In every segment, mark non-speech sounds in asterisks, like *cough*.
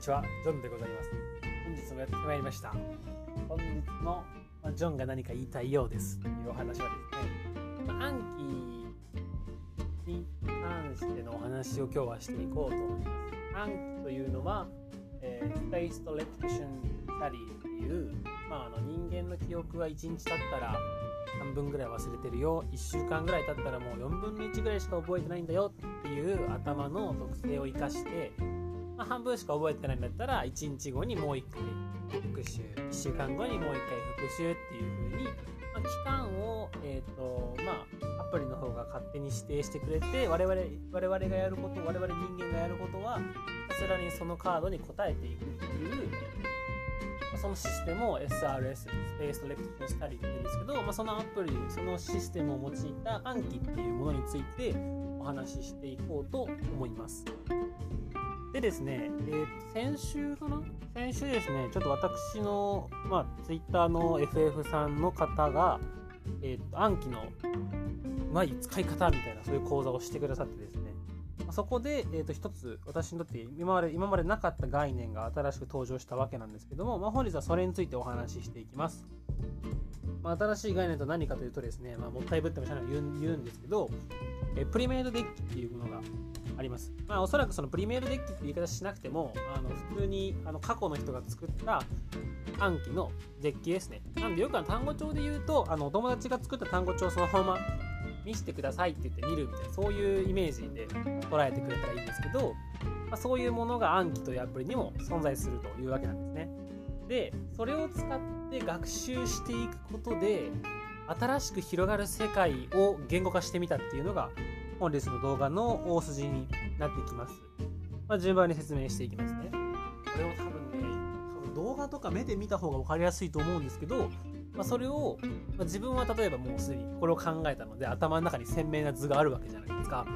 にちは、ジョンでございます。本日もやってまいりました。本日の、まあ、ジョンが何か言いたいようですというお話はですね、まあ、暗記に関してのお話を今日はしていこうと思います。暗記というのは、えー、Spaced Repetition Study という、まあ、あの人間の記憶は1日経ったら半分ぐらい忘れてるよ1週間ぐらい経ったらもう4分の1ぐらいしか覚えてないんだよっていう頭の特性を生かしてまあ、半分しか覚えてないんだったら1日後にもう1回復習1週間後にもう1回復習っていう風に、まあ、期間を、えーとまあ、アプリの方が勝手に指定してくれて我々我々がやること我々人間がやることはさすがにそのカードに答えていくっていう、そのシステムを SRS スペーストレクティブスタディって言うんですけど、まあ、そのアプリそのシステムを用いた暗記っていうものについてお話ししていこうと思います。でですね、えー、先週かな？先週ですね、ちょっと私の、まあ、ツイッターの FF さんの方が、えー、と暗記のうまい使い方みたいな、そういう講座をしてくださってですね、ま、そこで、えー、と一つ私にとって今まで今までなかった概念が新しく登場したわけなんですけども、まあ、本日はそれについてお話ししていきます。まあ、新しい概念と何かというとですね、まあ、もったいぶってもしゃない言うんですけど、え、プリメイドデッキっていうものがあります。まあ、おそらくそのプリメールデッキって言い方しなくても、あの普通にあの過去の人が作った暗記のデッキですね。なんでよくあの単語帳で言うと、あのお友達が作った単語帳そのまま見せてくださいって言って見るみたいな、そういうイメージで捉えてくれたらいいんですけど、まあ、そういうものが暗記というアプリにも存在するというわけなんですね。で、それを使って学習していくことで、新しく広がる世界を言語化してみたっていうのが本日の動画の大筋になってきます。まあ、順番に説明していきますね。これを多分ね、多分動画とか目で見た方が分かりやすいと思うんですけど、まあ、それを、まあ、自分は例えばもうすでにこれを考えたので頭の中に鮮明な図があるわけじゃないですか。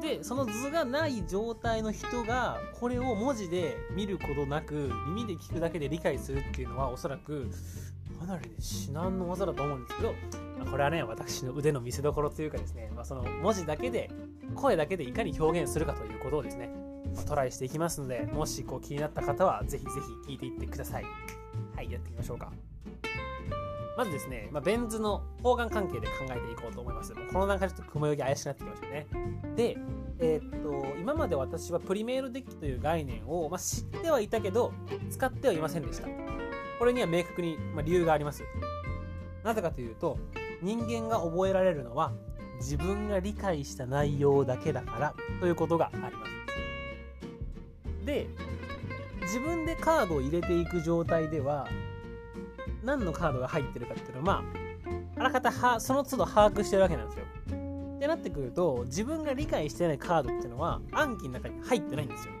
で、その図がない状態の人がこれを文字で見ることなく耳で聞くだけで理解するっていうのはおそらくなりね至難の技だと思うんですけど、まあ、これはね私の腕の見せ所というかですね、まあ、その文字だけで声だけでいかに表現するかということをですね、まあ、トライしていきますのでもしこう気になった方はぜひぜひ聞いていってください。はいやってみましょうか。まずですね、まあ、ベン図の方眼関係で考えていこうと思います。もうこの段階ちょっと雲行き怪しくなってきましたね。でえー、っと今まで私はプリメールデッキという概念を、まあ、知ってはいたけど使ってはいませんでした。これには明確に、ま、理由があります。なぜかというと人間が覚えられるのは自分が理解した内容だけだからということがあります。で自分でカードを入れていく状態では何のカードが入ってるかっていうのはまああらかたはその都度把握してるわけなんですよ。ってなってくると自分が理解してないカードっていうのは暗記の中に入ってないんですよ。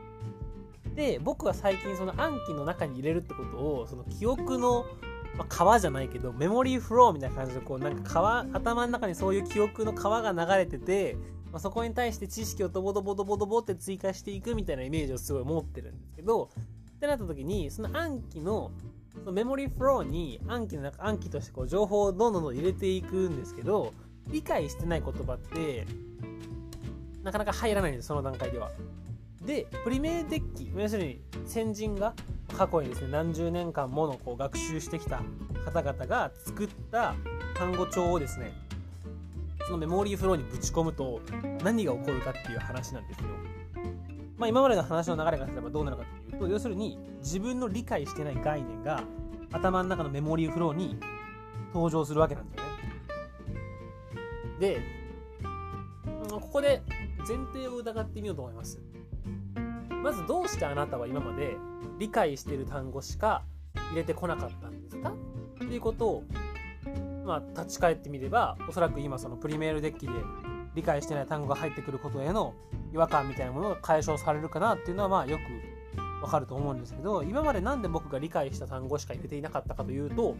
で僕は最近その暗記の中に入れるってことをその記憶の、まあ、川じゃないけどメモリーフローみたいな感じでこうなんか川頭の中にそういう記憶の川が流れてて、まあ、そこに対して知識をドボドボドボドボって追加していくみたいなイメージをすごい持ってるんですけどってなった時にその暗記のそのメモリーフローに暗記の中暗記としてこう情報をどんどんどん入れていくんですけど理解してない言葉ってなかなか入らないんですその段階では。でプリメイデッキ要するに先人が過去にですね何十年間ものこう学習してきた方々が作った単語帳をですねそのメモリーフローにぶち込むと何が起こるかっていう話なんですよ。まあ、今までの話の流れがすればどうなるかっていうと要するに自分の理解してない概念が頭の中のメモリーフローに登場するわけなんですよね。でここで前提を疑ってみようと思います。まずどうしてあなたは今まで理解している単語しか入れてこなかったんですか？っていうことを、まあ、立ち返ってみればおそらく今そのプリメールデッキで理解してない単語が入ってくることへの違和感みたいなものが解消されるかなっていうのはまあよくわかると思うんですけど今まで何で僕が理解した単語しか入れていなかったかというと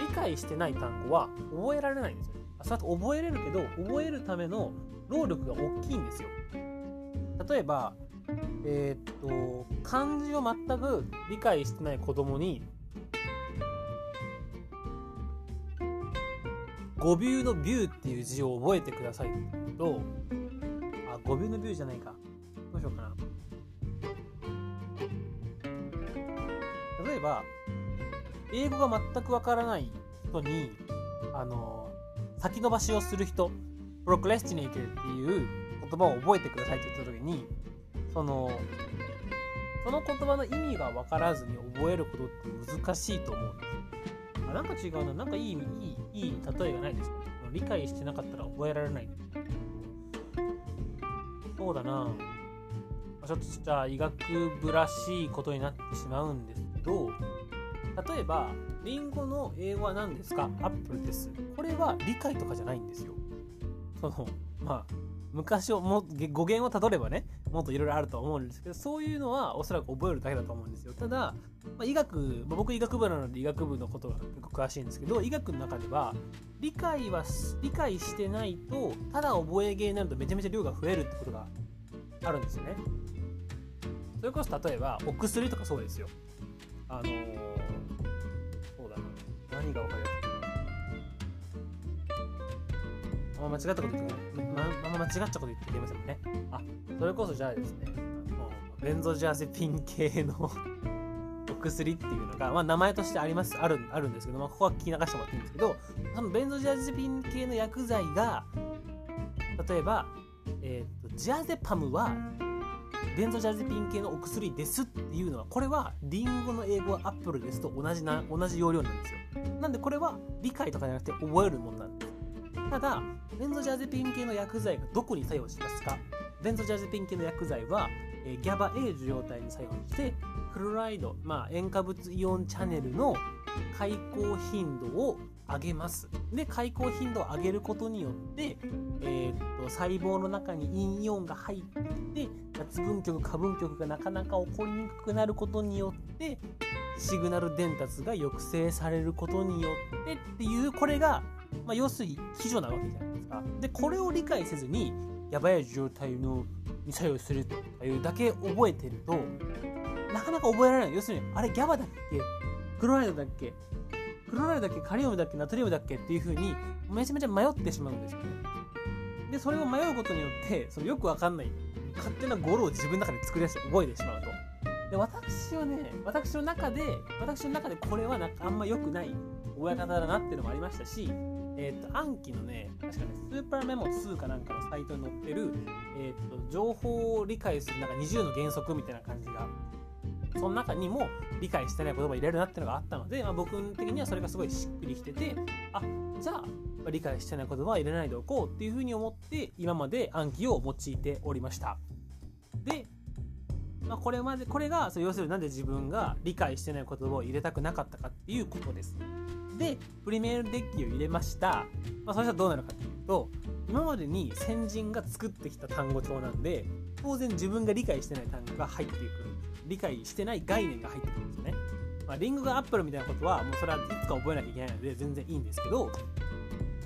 理解してない単語は覚えられないんですよ。それと覚えれるけど覚えるための労力が大きいんですよ。例えばえー、っと漢字を全く理解してない子供に語尾のビューっていう字を覚えてくださいって言うとあ語尾のビューじゃないか。どうしようかな。例えば英語が全くわからない人にあの先延ばしをする人 procrastinator っていう言葉を覚えてくださいって言った時にそのその言葉の意味が分からずに覚えることって難しいと思うんです。あなんか違うな。なんかいいいいいい例えがないですか？理解してなかったら覚えられない。そうだな。ちょっとじゃあ医学部らしいことになってしまうんですけど例えばリンゴの英語は何ですか？アップルです。これは理解とかじゃないんですよ。そのまあ昔をも語源をたどればねもっといろいろあると思うんですけどそういうのはおそらく覚えるだけだと思うんですよ。ただ、まあ、医学、まあ、僕医学部なので医学部のことが結構詳しいんですけど医学の中では理解は理解してないとただ覚え芸になるとめちゃめちゃ量が増えるってことがあるんですよね。それこそ例えばお薬とかそうですよ。あのー、そうだな。何が分かりやすいま間違ったこと言ってま、あんま間違ったこと言ってませんね。あ、それこそじゃあですね、ベンゾジャーゼピン系の *laughs* お薬っていうのが、まあ、名前としてあります、あるあるんですけど、まあ、ここは聞き流してもらっていいんですけど、そのベンゾジャーゼピン系の薬剤が、例えば、えーと、ジャーゼパムはベンゾジャゼピン系のお薬ですっていうのはこれはリンゴの英語はアップルですと同じな同じ要領なんですよなんでこれは理解とかじゃなくて覚えるものなんですただベンゾジャゼピン系の薬剤がどこに作用しますか？ベンゾジャゼピン系の薬剤は、えー、ギャバ A 受容体に作用してクロライド、まあ、塩化物イオンチャネルの開口頻度を上げます。で、開口頻度を上げることによって、えー、っと細胞の中に陰イオンが入ってきて、脱分極、過分極がなかなか起こりにくくなることによって、シグナル伝達が抑制されることによってっていう、これがまあ、要するに非常なわけじゃないですか。で、これを理解せずに、やばい状態のに作用するというだけ覚えてると、なかなか覚えられない。要するに、あれ、ギャバだっけ？クロライドだっけ？クロライドだっけ？カリウムだっけ？ナトリウムだっけ？っていう風に、めちゃめちゃ迷ってしまうんですよね。で、それを迷うことによって、そのよくわかんない、勝手な語呂を自分の中で作り出して覚えてしまうと。で、私はね、私の中で、私の中でこれはなんかあんま良くない覚え方だなっていうのもありましたし、えっ、ー、と、暗記のね、確かね、スーパーメモ2かなんかのサイトに載ってる、えっ、ー、と、情報を理解するなんか20の原則みたいな感じが、その中にも理解してない言葉入れるなっていうのがあったので、まあ、僕的にはそれがすごいしっくりきてて、あ、じゃあ、理解してない言葉は入れないでおこうっていうふうに思って、今まで暗記を用いておりました。で、まあ、これまで、これが、要するになんで自分が理解してない言葉を入れたくなかったかっていうことです。で、プリメールデッキを入れました。まあ、そしたらどうなるかというと、今までに先人が作ってきた単語帳なんで、当然自分が理解してない単語が入ってくる。理解してない概念が入ってくるんですよね。まあ、リングがアップルみたいなことは、もうそれはいつか覚えなきゃいけないので全然いいんですけど、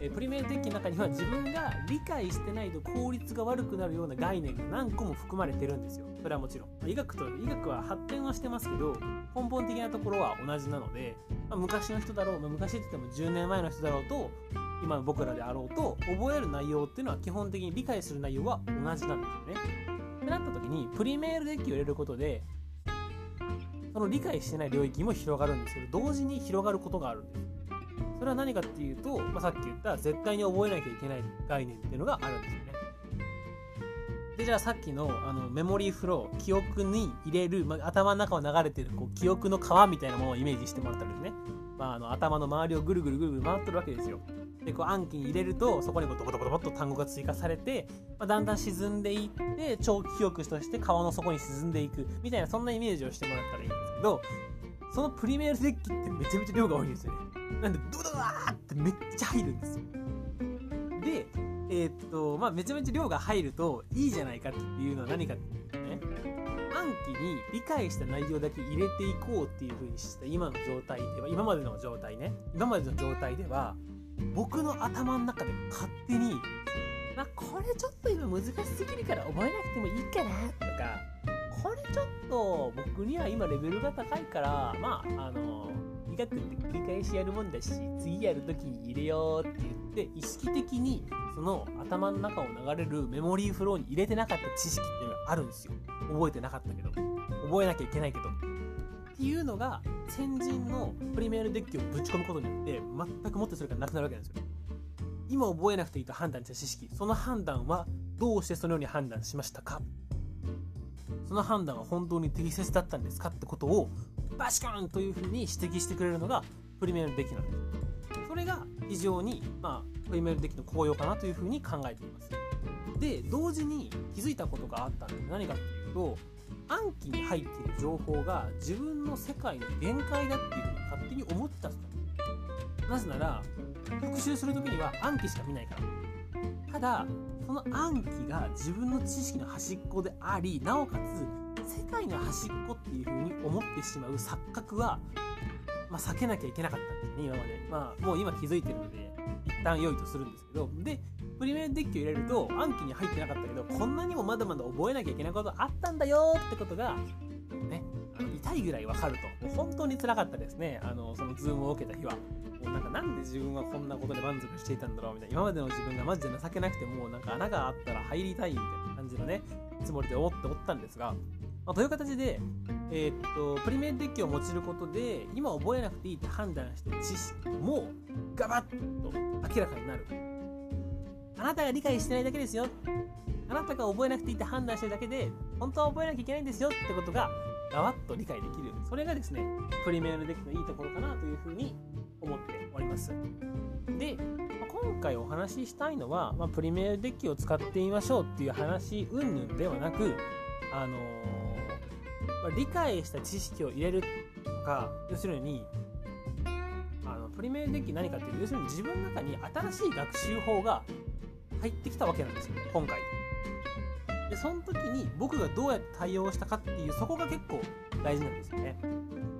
えプリメールデッキの中には自分が理解してないと効率が悪くなるような概念が何個も含まれてるんですよ。それはもちろん。医学と、医学は発展はしてますけど、根本的なところは同じなので、まあ、昔の人だろう、まあ、昔って言っても10年前の人だろうと、今の僕らであろうと、覚える内容っていうのは基本的に理解する内容は同じなんですよね。ってなった時に、プリメールデッキを入れることで、その理解してない領域も広がるんですけど、同時に広がることがあるんです。それは何かっていうと、まあ、さっき言った絶対に覚えなきゃいけない概念っていうのがあるんですよね。で、じゃあさっきのあのメモリーフロー、記憶に入れる、まあ、頭の中を流れてるこう記憶の川みたいなものをイメージしてもらったらですね、まあ、あの頭の周りをぐるぐるぐるぐる回ってるわけですよ。で、こう暗記に入れると、そこにこうドコドコドコっと単語が追加されて、まあ、だんだん沈んでいって、長期記憶として川の底に沈んでいく、みたいなそんなイメージをしてもらったらいいんですけど、そのプリメールデッキってめちゃめちゃ量が多いんですよね。なんで、ドドワーってめっちゃ入るんですよ。で、えー、っと、まあ、めちゃめちゃ量が入るといいじゃないかっていうのは何かっていうとね、暗記に理解した内容だけ入れていこうっていう風にした今の状態では、今までの状態ね、今までの状態では、僕の頭の中で勝手に、まあ、これちょっと今難しすぎるから覚えなくてもいいかなとか、これちょっと僕には今レベルが高いからまああの医学って繰り返しやるもんだし次やる時に入れようって言って意識的にその頭の中を流れるメモリーフローに入れてなかった知識っていうのがあるんですよ。覚えてなかったけど覚えなきゃいけないけどっていうのが先人のプリメールデッキをぶち込むことによって全くもってそれがなくなるわけなんですよ今覚えなくていいと判断した知識その判断はどうしてそのように判断しましたか？その判断は本当に適切だったんですか？ってことをバシコーンというふうに指摘してくれるのがプリメールデッキなんです。それが非常に、まあ、プリメールデッキの効用かなというふうに考えています。で同時に気づいたことがあったんで何かっていうと暗記に入っている情報が自分の世界の限界だっていうふうに勝手に思ったんですなぜなら復習する時には暗記しか見ないから。ただその暗記が自分の知識の端っこでありなおかつ世界の端っこっていう風に思ってしまう錯覚は、まあ、避けなきゃいけなかったんですね今まで。まあもう今気づいてるので一旦良いとするんですけど。でプリメーデッキを入れると暗記に入ってなかったけどこんなにもまだまだ覚えなきゃいけないことあったんだよってことがねあの痛いぐらいわかると。もう本当につらかったですね。あのそのズームを受けた日は。もうなんかなんで自分はこんなことで満足していたんだろうみたいな。今までの自分がマジで情けなくてもうなんか穴があったら入りたいみたいな感じのねつもりで思っておったんですがまあ、という形で、えー、っと premade deck を用いることで今覚えなくていいって判断してた知識もガバッと明らかになる。あなたが理解してないだけですよ。あなたが覚えなくていいって判断してるだけで本当は覚えなきゃいけないんですよってことがガバッと理解できる。それがですねプリメールデッキのいいところかなというふうに思っております。で今回お話ししたいのは、まあ、プリメールデッキを使ってみましょうっていう話云々ではなくあのーま、理解した知識を入れるとか要するにあのプリメールデッキ何かっていうと要するに自分の中に新しい学習法が入ってきたわけなんですよ今回。でその時に僕がどうやって対応したかっていうそこが結構大事なんですよね。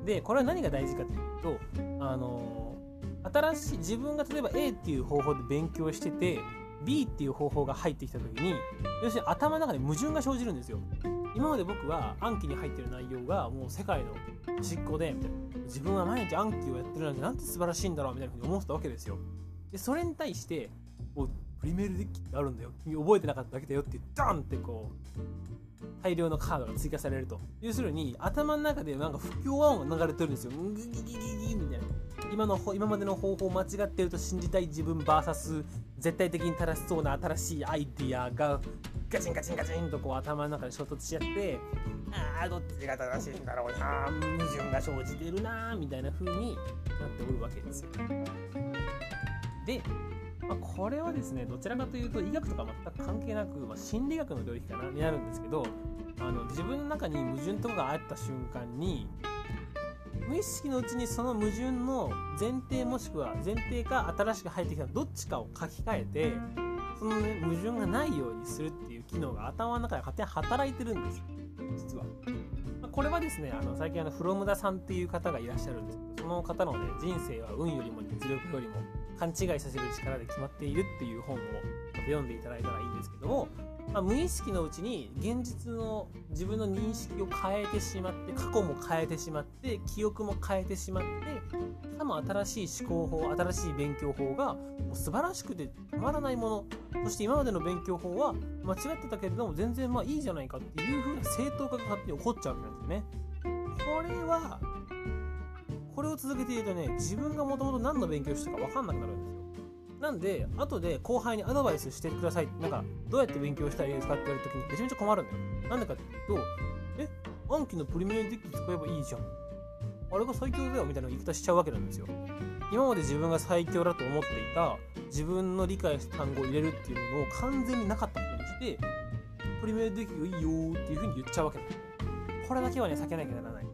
でこれは何が大事かっていうとあの新しい自分が例えば A っていう方法で勉強してて B っていう方法が入ってきた時に要するに頭の中で矛盾が生じるんですよ。今まで僕は暗記に入ってる内容がもう世界の端っこでみたいな。自分は毎日暗記をやってるなんてなんて素晴らしいんだろうみたいなふうに思ってたわけですよ。でそれに対してもうプリメールデッキってあるんだよ。覚えてなかっただけだよってダンってこう大量のカードが追加されると。要するに頭の中でなんか不協和音が流れてるんですよ。グギギギギギみたいな。今の今までの方法間違ってると信じたい自分 VS 絶対的に正しそうな新しいアイディアがガチンガチンガチンとこう頭の中で衝突しちゃってああどっちが正しいんだろうな。矛盾が生じてるなみたいな風になっておるわけですよ。で、まあ、これはですねどちらかというと医学とか全く関係なく、まあ、心理学の領域かなになるんですけどあの自分の中に矛盾とかがあった瞬間に無意識のうちにその矛盾の前提もしくは前提か新しく入ってきたどっちかを書き換えてそのね矛盾がないようにするっていう機能が頭の中で勝手に働いてるんです実は。これはですねあの最近あのフロムダさんっていう方がいらっしゃるんですけどその方のね人生は運よりも実力よりも勘違いさせる力で決まっているっていう本を読んでいただいたらいいんですけどもまあ、無意識のうちに現実の自分の認識を変えてしまって過去も変えてしまって記憶も変えてしまってさも新しい思考法新しい勉強法がもう素晴らしくてたまらないものそして今までの勉強法は間違ってたけれども全然まあいいじゃないかっていう風な正当化が勝手に起こっちゃうわけなんですよね。これはこれを続けているとね自分がもともと何の勉強してたか分かんなくなるんですよ。なんで、後で後輩にアドバイスしてください。なんか、どうやって勉強したらいいですかって言われた時にめちゃめちゃ困るんだよ。なんでかっていうと、え、暗記のプリミアムデッキ使えばいいじゃん。あれが最強だよみたいな言い方しちゃうわけなんですよ。今まで自分が最強だと思っていた自分の理解した単語を入れるっていうのを完全になかったことにして、プリミアムデッキがいいよっていう風に言っちゃうわけなんですよ。これだけはね、避けなきゃならない。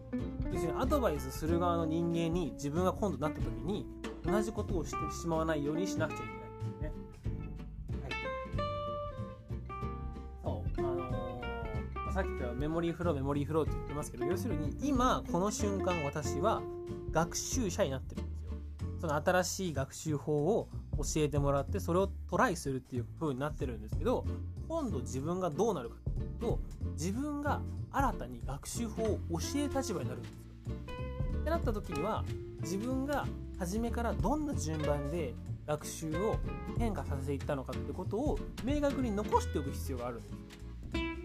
要するにアドバイスする側の人間に自分が今度なった時に同じことをしてしまわないようにしなくちゃいけないですね。はい。そう、あのー、さっきからメモリーフロー、メモリーフローって言ってますけど、要するに今、この瞬間、私は学習者になってるんですよ。その新しい学習法を教えてもらって、それをトライするっていう風になってるんですけど、今度自分がどうなるかというと、自分が新たに学習法を教える立場になるんです。ってなった時には、自分が初めからどんな順番で学習を変化させていったのかってことを明確に残しておく必要があるんです。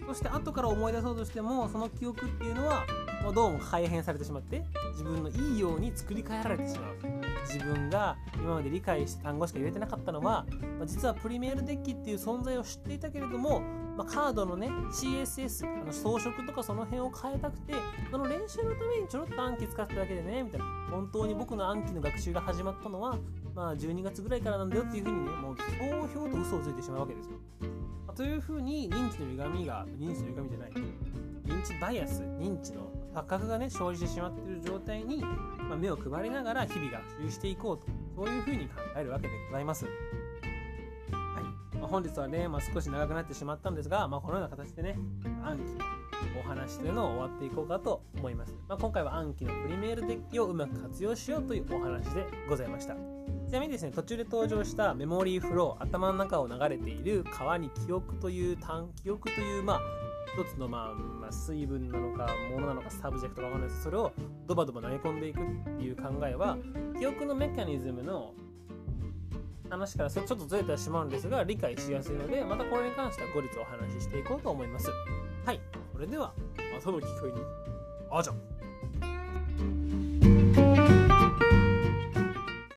そして後から思い出そうとしてもその記憶っていうのはもうどうも改変されてしまって自分のいいように作り変えられてしまう自分が今まで理解した単語しか入れてなかったのは、実はプリメールデッキっていう存在を知っていたけれども、まあ、カードのね CSS あの装飾とかその辺を変えたくてその練習のためにちょろっと暗記使っただけでねみたいな。本当に僕の暗記の学習が始まったのはまあ12月ぐらいからなんだよっていうふうにねもうひょうひょうと嘘をついてしまうわけですよ。まというふうに認知の歪みが認知の歪みじゃない。認知バイアス認知の錯覚がね生じてしまっている状態に、まあ、目を配りながら日々学習していこうとそういうふうに考えるわけでございます。本日はね、まあ、少し長くなってしまったんですが、まあ、このような形でね暗記のお話というのを終わっていこうかと思います。まあ、今回は暗記のプリメールデッキをうまく活用しようというお話でございました。ちなみにですね、途中で登場したメモリーフロー、頭の中を流れている川に記憶という単、記憶という、まあ、一つの、まあ、まあ、水分なのか、ものなのか、 subject かわかんないですそれをドバドバ投げ込んでいくっていう考えは、記憶のメカニズムの話からちょっとずれてしまうんですが、理解しやすいので、またこれに関しては後日お話ししていこうと思います。はい。それでは、またの機会に、あじゃん